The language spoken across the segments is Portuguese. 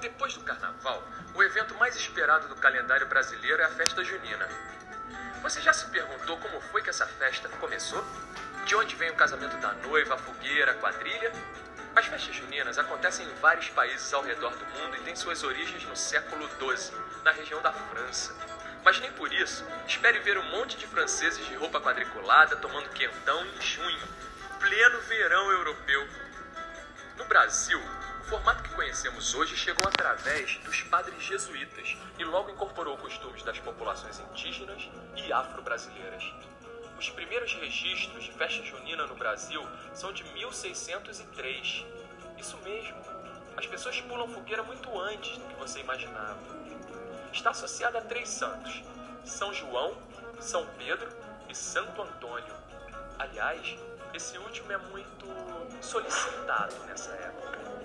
Depois do carnaval, o evento mais esperado do calendário brasileiro é a festa junina. Você já se perguntou como foi que essa festa começou? De onde vem o casamento da noiva, a fogueira, a quadrilha? As festas juninas acontecem em vários países ao redor do mundo e têm suas origens no século XII, na região da França. Mas nem por isso, espere ver um monte de franceses de roupa quadriculada tomando quentão em junho, pleno verão europeu. No Brasil, o formato que conhecemos hoje chegou através dos padres jesuítas e logo incorporou costumes das populações indígenas e afro-brasileiras. Os primeiros registros de festa junina no Brasil são de 1603. Isso mesmo, as pessoas pulam fogueira muito antes do que você imaginava. Está associada a três santos: São João, São Pedro e Santo Antônio. Aliás, esse último é muito solicitado nessa época.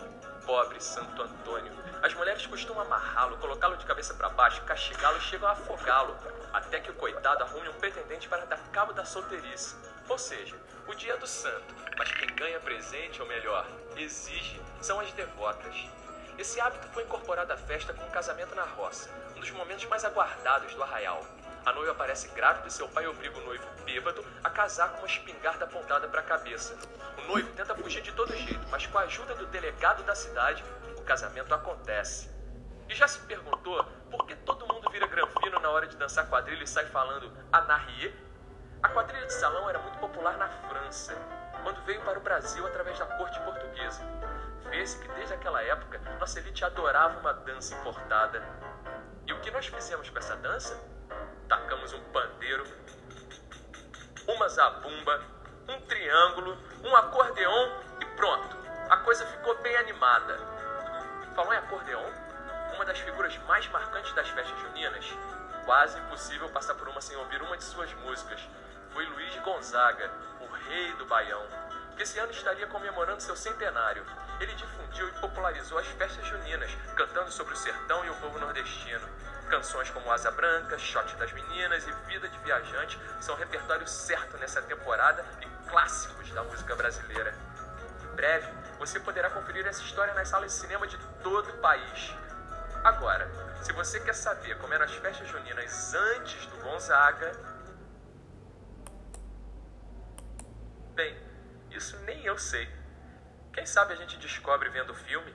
Pobre Santo Antônio. As mulheres costumam amarrá-lo, colocá-lo de cabeça para baixo, castigá-lo e chegam a afogá-lo, até que o coitado arrume um pretendente para dar cabo da solteirice. Ou seja, o dia do santo, mas quem ganha presente, ou melhor, exige, são as devotas. Esse hábito foi incorporado à festa com o casamento na roça, um dos momentos mais aguardados do arraial. A noiva aparece grávida e seu pai obriga o noivo bêbado a casar com uma espingarda apontada para a cabeça. O noivo tenta fugir de todo jeito, mas com a ajuda do delegado da cidade, o casamento acontece. E já se perguntou por que todo mundo vira granfino na hora de dançar quadrilha e sai falando anarrie? A quadrilha de salão era muito popular na França, quando veio para o Brasil através da corte portuguesa. Vê-se que desde aquela época nossa elite adorava uma dança importada. E o que nós fizemos com essa dança? Tacamos um pandeiro, uma zabumba, um triângulo, um acordeon e pronto. A coisa ficou bem animada. Falou em acordeon? Uma das figuras mais marcantes das festas juninas? Quase impossível passar por uma sem ouvir uma de suas músicas. Foi Luiz Gonzaga, o rei do baião, que esse ano estaria comemorando seu centenário. Ele difundiu e popularizou as festas juninas, cantando sobre o sertão e o povo nordestino. Canções como Asa Branca, Shot das Meninas e Vida de Viajante são repertório certo nessa temporada e clássicos da música brasileira. Em breve, você poderá conferir essa história nas salas de cinema de todo o país. Agora, se você quer saber como eram as festas juninas antes do Gonzaga, bem, isso nem eu sei. Quem sabe a gente descobre vendo o filme?